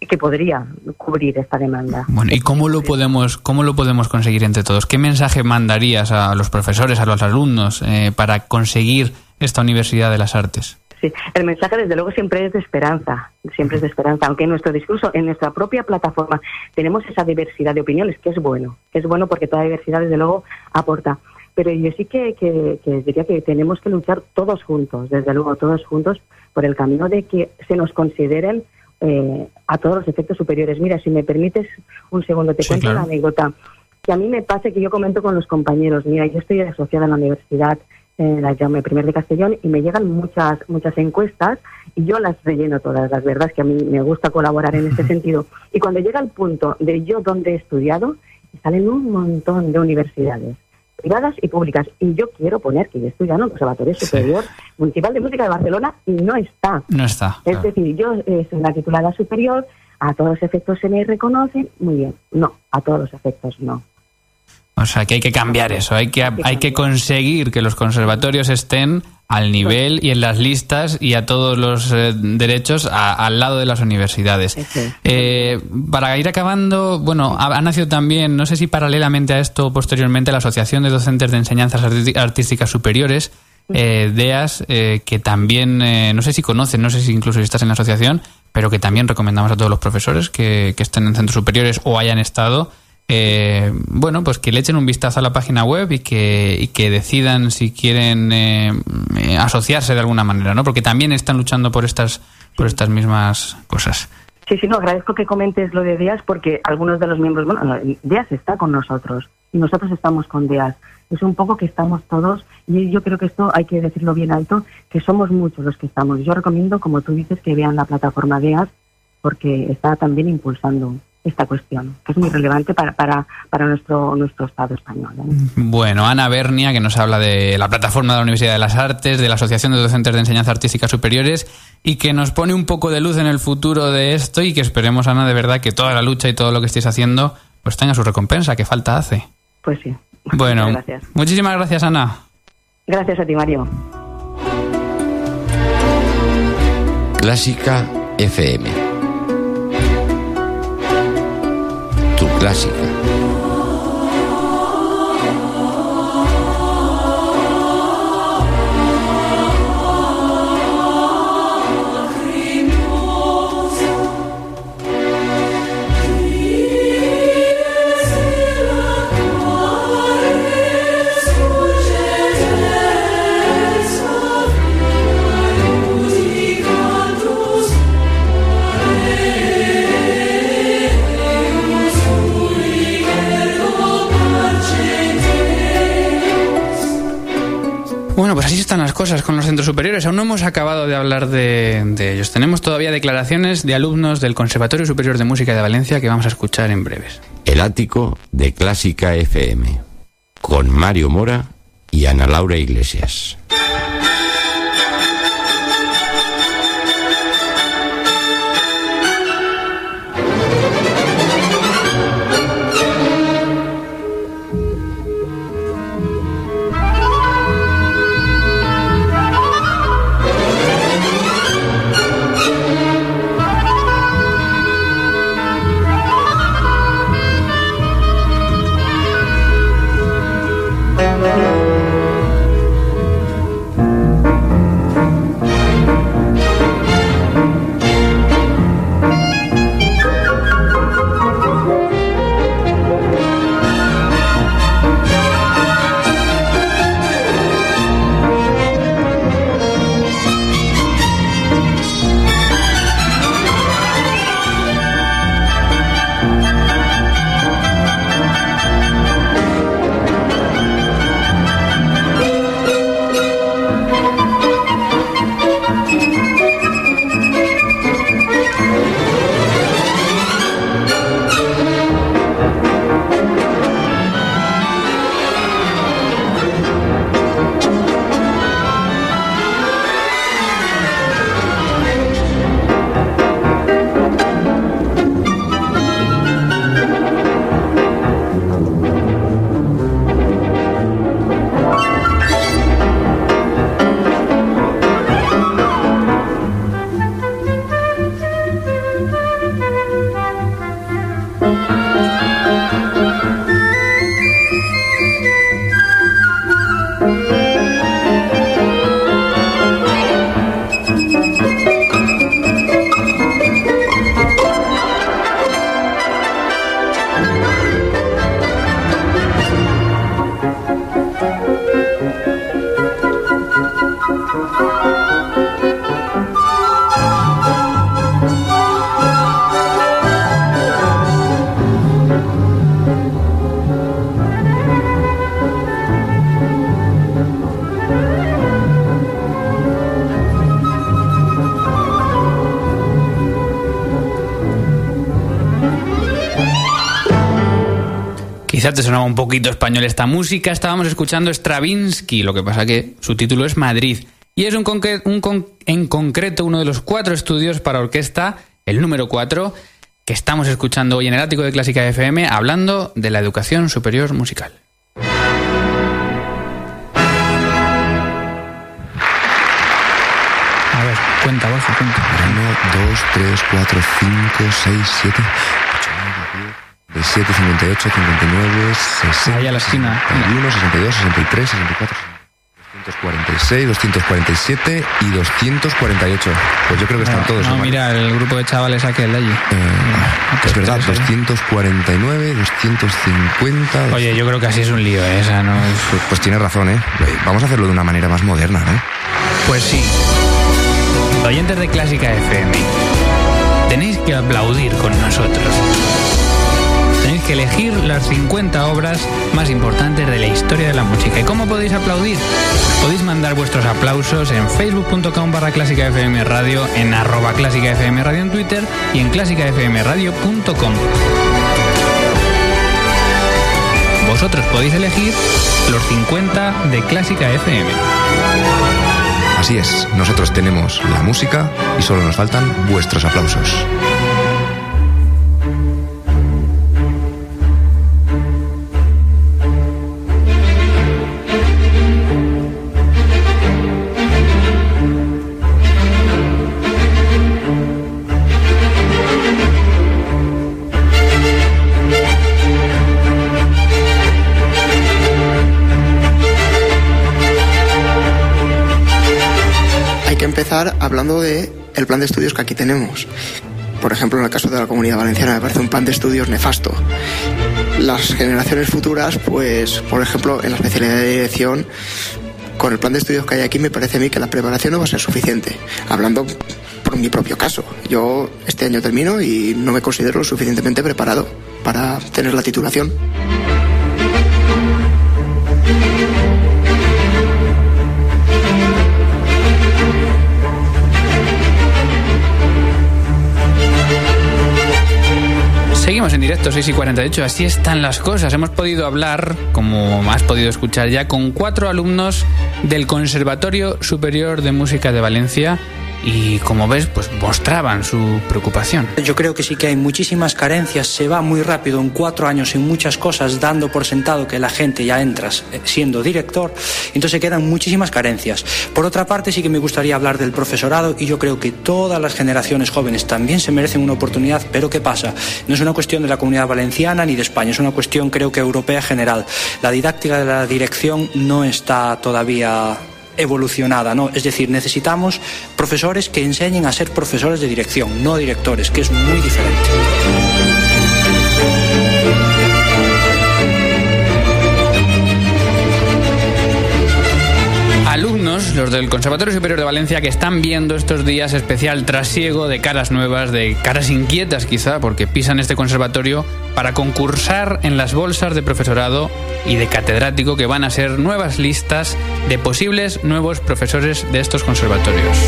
que podría cubrir esta demanda. Bueno, ¿y cómo lo podemos cómo lo podemos conseguir entre todos? ¿Qué mensaje mandarías a los profesores, a los alumnos eh, para conseguir esta Universidad de las Artes. Sí, el mensaje desde luego siempre es de esperanza, siempre es de esperanza, aunque en nuestro discurso, en nuestra propia plataforma, tenemos esa diversidad de opiniones, que es bueno, que es bueno porque toda diversidad desde luego aporta. Pero yo sí que, que, que diría que tenemos que luchar todos juntos, desde luego todos juntos, por el camino de que se nos consideren eh, a todos los efectos superiores. Mira, si me permites un segundo, te cuento una anécdota. Que a mí me pasa que yo comento con los compañeros, mira, yo estoy asociada a la universidad en la Jaume Primer de Castellón y me llegan muchas muchas encuestas y yo las relleno todas, las verdad es que a mí me gusta colaborar en este sentido. Y cuando llega el punto de yo donde he estudiado, salen un montón de universidades privadas y públicas. Y yo quiero poner que yo estudiado en el Conservatorio Superior Municipal de Música de Barcelona y no está. No está. Es decir, yo eh, soy una titulada superior, a todos los efectos se me reconoce, muy bien. No, a todos los efectos no. O sea, que hay que cambiar eso, hay que, hay que conseguir que los conservatorios estén al nivel y en las listas y a todos los eh, derechos al lado de las universidades. Eh, para ir acabando, bueno, ha, nacido también, no sé si paralelamente a esto posteriormente, la Asociación de Docentes de Enseñanzas Artísticas Superiores, eh, DEAS, que también, no sé si conocen, no sé si incluso estás en la asociación, pero que también recomendamos a todos los profesores que, que estén en centros superiores o hayan estado eh, bueno, pues que le echen un vistazo a la página web y que, y que decidan si quieren eh, asociarse de alguna manera, ¿no? Porque también están luchando por estas, por estas mismas cosas. Sí, sí, no, agradezco que comentes lo de DEAS porque algunos de los miembros, bueno, DEAS está con nosotros y nosotros estamos con DEAS. Es un poco que estamos todos, y yo creo que esto hay que decirlo bien alto, que somos muchos los que estamos. Yo recomiendo, como tú dices, que vean la plataforma DEAS porque está también impulsando esta cuestión, que es muy relevante para, para, para nuestro, nuestro Estado español. ¿eh? Bueno, Ana Bernia, que nos habla de la plataforma de la Universidad de las Artes, de la Asociación de Docentes de Enseñanza Artística Superiores, y que nos pone un poco de luz en el futuro de esto y que esperemos, Ana, de verdad, que toda la lucha y todo lo que estéis haciendo pues tenga su recompensa, que falta hace. Pues sí. Bueno, gracias. muchísimas gracias, Ana. Gracias a ti, Mario. Clásica FM clásica. Así están las cosas con los centros superiores. Aún no hemos acabado de hablar de, ellos. Tenemos todavía declaraciones de alumnos del Conservatorio Superior de Música de Valencia que vamos a escuchar en breves. El ático de Clásica FM, con Mario Mora y Ana Laura Iglesias. Te sonaba un poquito español esta música, estábamos escuchando Stravinsky, lo que pasa que su título es Madrid. Y es un, un en concreto uno de los cuatro estudios para orquesta, el número cuatro, que estamos escuchando hoy en el ático de Clásica FM, hablando de la educación superior musical. A ver, cuenta, vos, cuenta. 1, 2, 3, 4, 5, 6, 7, 8, 9, 10, 7, 58, 59, 60. Ahí a la esquina. 61, 62, 63, 64. 246, 247 y 248. Pues yo creo que están no, todos. No, mira, el grupo de chavales aquel de allí. Eh, es verdad, 249, 250. Oye, yo creo que así es un lío, ¿eh? Esa no es... pues, pues tiene razón, ¿eh? Vamos a hacerlo de una manera más moderna, ¿no? Pues sí. Oyentes de Clásica FM, tenéis que aplaudir con nosotros. Tenéis que elegir las 50 obras más importantes de la historia de la música. ¿Y cómo podéis aplaudir? Podéis mandar vuestros aplausos en facebook.com barra clásica FM radio, en arroba clásica FM radio en Twitter y en clásicafmradio.com. Vosotros podéis elegir los 50 de Clásica FM. Así es, nosotros tenemos la música y solo nos faltan vuestros aplausos. Empezar hablando de el plan de estudios que aquí tenemos. Por ejemplo, en el caso de la Comunidad Valenciana me parece un plan de estudios nefasto. Las generaciones futuras, pues, por ejemplo, en la especialidad de dirección, con el plan de estudios que hay aquí me parece a mí que la preparación no va a ser suficiente. Hablando por mi propio caso. Yo este año termino y no me considero lo suficientemente preparado para tener la titulación. Seguimos en directo, 6 y 48, así están las cosas. Hemos podido hablar, como has podido escuchar ya, con cuatro alumnos del Conservatorio Superior de Música de Valencia y como ves, pues mostraban su preocupación. Yo creo que sí que hay muchísimas carencias, se va muy rápido en cuatro años en muchas cosas, dando por sentado que la gente ya entra siendo director, entonces quedan muchísimas carencias. Por otra parte, sí que me gustaría hablar del profesorado y yo creo que todas las generaciones jóvenes también se merecen una oportunidad, pero ¿qué pasa? No es una cuestión de la comunidad valenciana ni de España, es una cuestión creo que europea general. La didáctica de la dirección no está todavía evolucionada, ¿no? Es decir, necesitamos profesores que enseñen a ser profesores de dirección, no directores, que es muy diferente. alumnos, los del Conservatorio Superior de Valencia, que están viendo estos días especial trasiego de caras nuevas, de caras inquietas quizá, porque pisan este conservatorio para concursar en las bolsas de profesorado y de catedrático que van a ser nuevas listas de posibles nuevos profesores de estos conservatorios.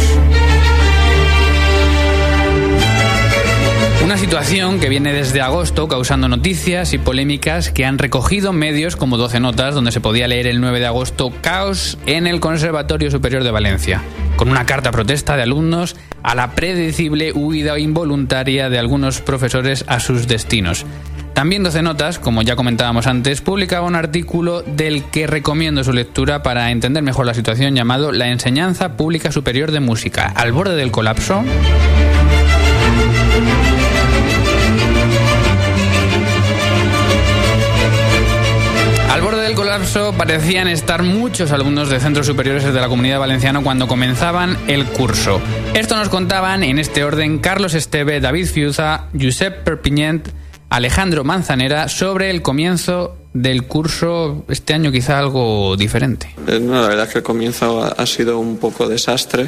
Una situación que viene desde agosto causando noticias y polémicas que han recogido medios como 12 notas donde se podía leer el 9 de agosto caos en el Conservatorio Superior de Valencia, con una carta protesta de alumnos a la predecible huida involuntaria de algunos profesores a sus destinos. También 12 Notas, como ya comentábamos antes, publicaba un artículo del que recomiendo su lectura para entender mejor la situación llamado La enseñanza pública superior de música, al borde del colapso. Al borde del colapso parecían estar muchos alumnos de centros superiores de la comunidad valenciana cuando comenzaban el curso. Esto nos contaban en este orden Carlos Esteve, David Fiuza, Josep Perpiñent, Alejandro Manzanera sobre el comienzo del curso este año quizá algo diferente. Eh, no, la verdad es que el comienzo ha sido un poco desastre.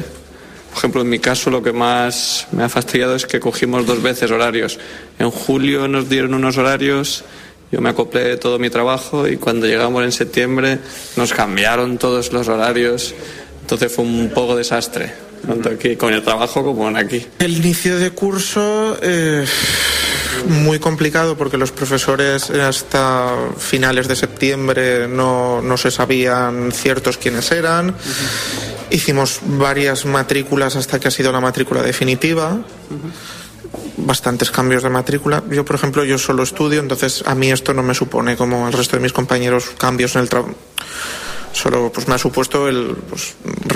Por ejemplo, en mi caso lo que más me ha fastidiado es que cogimos dos veces horarios. En julio nos dieron unos horarios, yo me acoplé todo mi trabajo y cuando llegamos en septiembre nos cambiaron todos los horarios. Entonces fue un poco desastre, tanto aquí con el trabajo como en aquí. El inicio de curso... Eh muy complicado porque los profesores hasta finales de septiembre no, no se sabían ciertos quiénes eran. Hicimos varias matrículas hasta que ha sido la matrícula definitiva. Bastantes cambios de matrícula. Yo, por ejemplo, yo solo estudio, entonces a mí esto no me supone como al resto de mis compañeros cambios en el trabajo solo pues me ha supuesto el pues,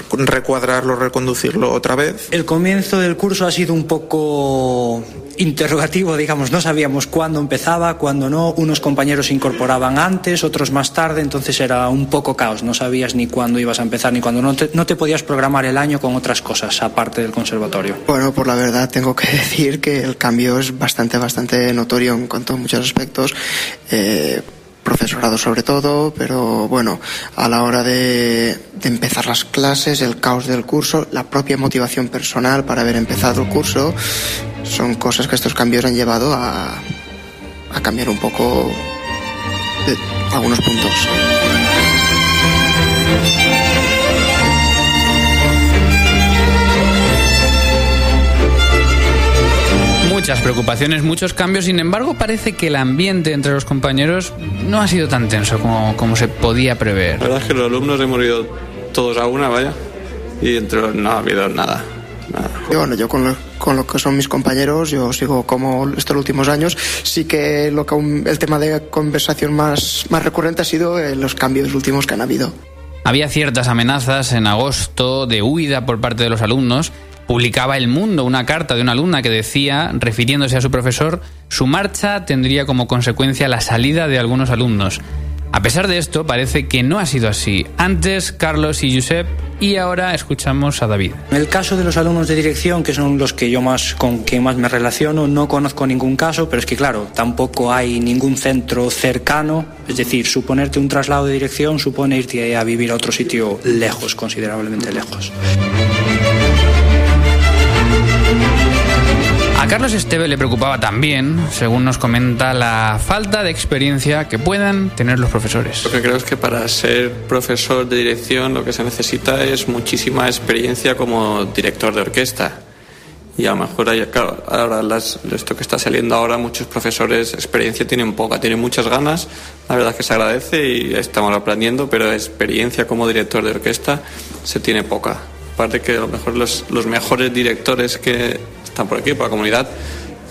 recuadrarlo, reconducirlo otra vez. El comienzo del curso ha sido un poco interrogativo, digamos, no sabíamos cuándo empezaba, cuándo no, unos compañeros se incorporaban antes, otros más tarde, entonces era un poco caos, no sabías ni cuándo ibas a empezar ni cuándo, no te, no te podías programar el año con otras cosas aparte del conservatorio. Bueno, por la verdad tengo que decir que el cambio es bastante, bastante notorio en cuanto a muchos aspectos. Eh, profesorado sobre todo, pero bueno, a la hora de, empezar las clases, el caos del curso, la propia motivación personal para haber empezado el curso, son cosas que estos cambios han llevado a, cambiar un poco de algunos puntos. Muchas preocupaciones, muchos cambios. Sin embargo, parece que el ambiente entre los compañeros no ha sido tan tenso como, como se podía prever. La verdad es que los alumnos hemos ido todos a una, vaya, y entre los no ha habido nada. nada. Y bueno, yo con lo, con lo, que son mis compañeros, yo sigo como estos últimos años. Sí que, lo que el tema de conversación más, más recurrente ha sido eh, los cambios últimos que han habido. Había ciertas amenazas en agosto de huida por parte de los alumnos publicaba El Mundo una carta de una alumna que decía, refiriéndose a su profesor, su marcha tendría como consecuencia la salida de algunos alumnos. A pesar de esto, parece que no ha sido así. Antes Carlos y Josep y ahora escuchamos a David. En el caso de los alumnos de dirección, que son los que yo más con quien más me relaciono, no conozco ningún caso, pero es que claro, tampoco hay ningún centro cercano, es decir, suponerte un traslado de dirección supone irte a vivir a otro sitio lejos, considerablemente lejos. A Carlos Esteve le preocupaba también, según nos comenta, la falta de experiencia que puedan tener los profesores. Lo que creo es que para ser profesor de dirección lo que se necesita es muchísima experiencia como director de orquesta. Y a lo mejor, claro, ahora las, esto que está saliendo ahora, muchos profesores experiencia tienen poca, tienen muchas ganas, la verdad es que se agradece y estamos aprendiendo, pero experiencia como director de orquesta se tiene poca. Aparte que a lo mejor los mejores directores que están por aquí, por la comunidad,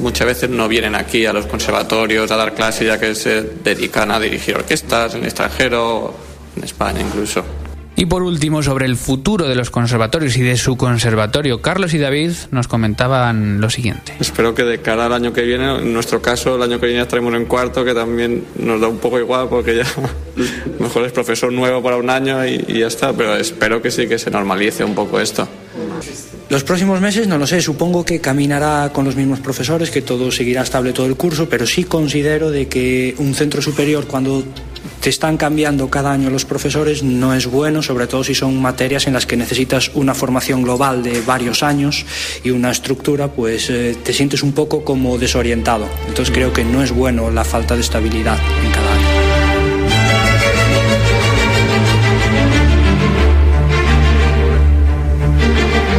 muchas veces no vienen aquí a los conservatorios a dar clases ya que se dedican a dirigir orquestas en el extranjero, en España incluso. Y por último, sobre el futuro de los conservatorios y de su conservatorio, Carlos y David nos comentaban lo siguiente. Espero que de cara al año que viene, en nuestro caso, el año que viene estaremos en cuarto, que también nos da un poco igual porque ya mejor es profesor nuevo para un año y, y ya está, pero espero que sí que se normalice un poco esto. Los próximos meses no lo sé, supongo que caminará con los mismos profesores, que todo seguirá estable todo el curso, pero sí considero de que un centro superior cuando te están cambiando cada año los profesores no es bueno, sobre todo si son materias en las que necesitas una formación global de varios años y una estructura, pues eh, te sientes un poco como desorientado. Entonces creo que no es bueno la falta de estabilidad en cada año.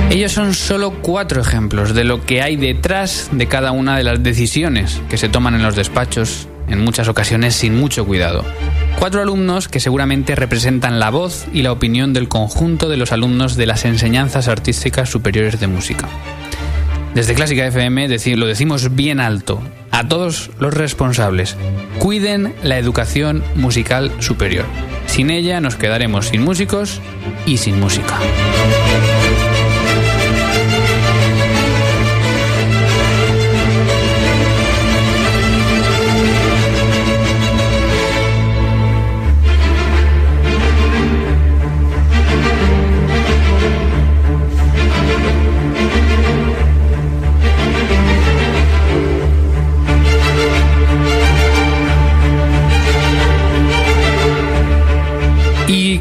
Ellos son solo cuatro ejemplos de lo que hay detrás de cada una de las decisiones que se toman en los despachos, en muchas ocasiones sin mucho cuidado. Cuatro alumnos que seguramente representan la voz y la opinión del conjunto de los alumnos de las enseñanzas artísticas superiores de música. Desde Clásica FM lo decimos bien alto a todos los responsables. Cuiden la educación musical superior. Sin ella nos quedaremos sin músicos y sin música.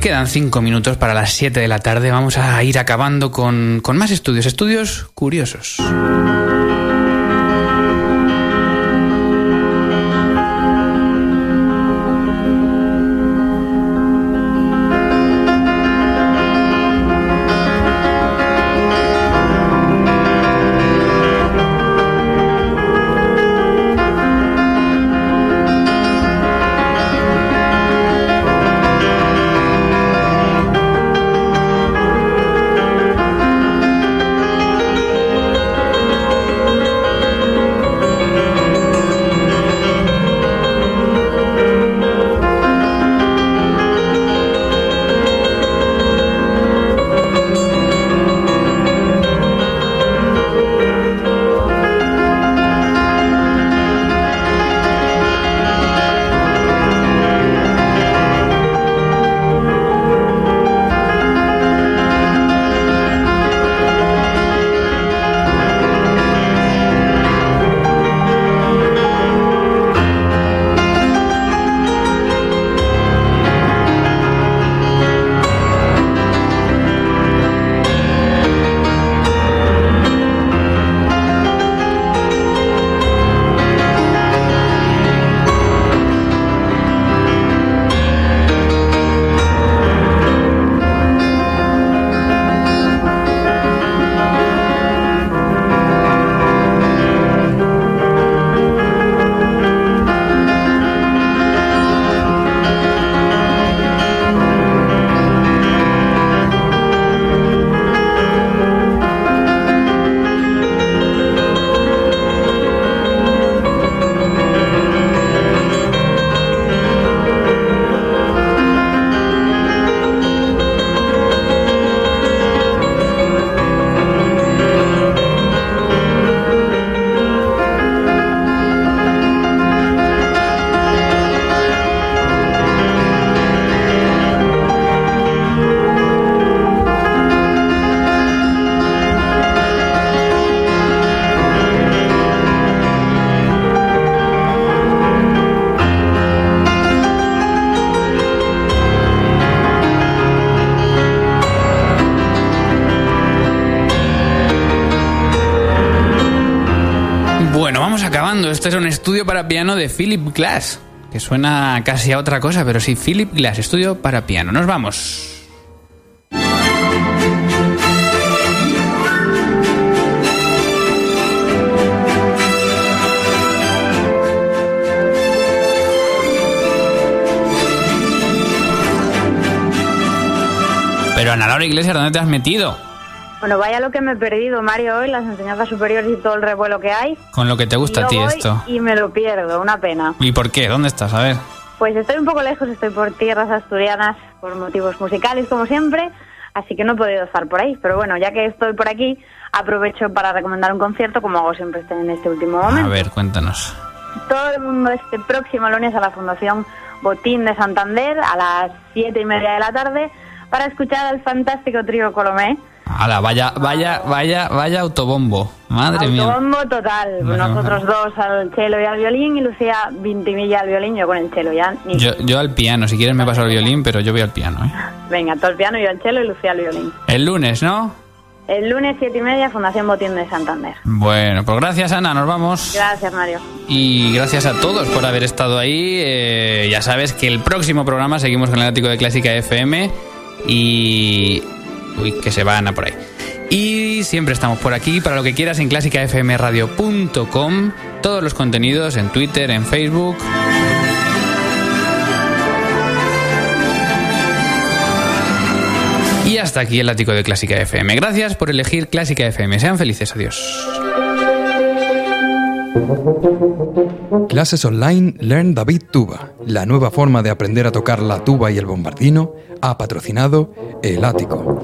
Quedan cinco minutos para las 7 de la tarde. Vamos a ir acabando con, con más estudios, estudios curiosos. Estudio para piano de Philip Glass, que suena casi a otra cosa, pero sí, Philip Glass, estudio para piano. Nos vamos. Pero Ana Laura Iglesias, ¿dónde te has metido? Bueno, vaya lo que me he perdido, Mario, hoy, las enseñanzas superiores y todo el revuelo que hay. Con lo que te gusta a ti esto. Y me lo pierdo, una pena. ¿Y por qué? ¿Dónde estás? A ver. Pues estoy un poco lejos, estoy por tierras asturianas por motivos musicales, como siempre, así que no he podido estar por ahí. Pero bueno, ya que estoy por aquí, aprovecho para recomendar un concierto, como hago siempre este- en este último A momento. ver, cuéntanos. Todo el mundo este próximo lunes a la Fundación Botín de Santander a las siete y media de la tarde para escuchar al fantástico trío Colomé. Hala, vaya, vaya, vaya, vaya autobombo. Madre mía. Autobombo total. Bueno, Nosotros dos al cello y al violín y Lucía Vintimilla al violín, yo con el cello ya. Ni... Yo, yo al piano, si quieres me paso al violín, pero yo voy al piano. ¿eh? Venga, todo el piano, yo al cello y Lucía al violín. El lunes, ¿no? El lunes siete y media, Fundación Botín de Santander. Bueno, pues gracias Ana, nos vamos. Gracias, Mario. Y gracias a todos por haber estado ahí. Eh, ya sabes que el próximo programa seguimos con el ático de Clásica FM y... Uy, que se van a por ahí. Y siempre estamos por aquí para lo que quieras en clásicafmradio.com. Todos los contenidos en Twitter, en Facebook. Y hasta aquí el ático de Clásica FM. Gracias por elegir Clásica FM. Sean felices. Adiós. Clases online Learn David Tuba, la nueva forma de aprender a tocar la tuba y el bombardino, ha patrocinado El Ático.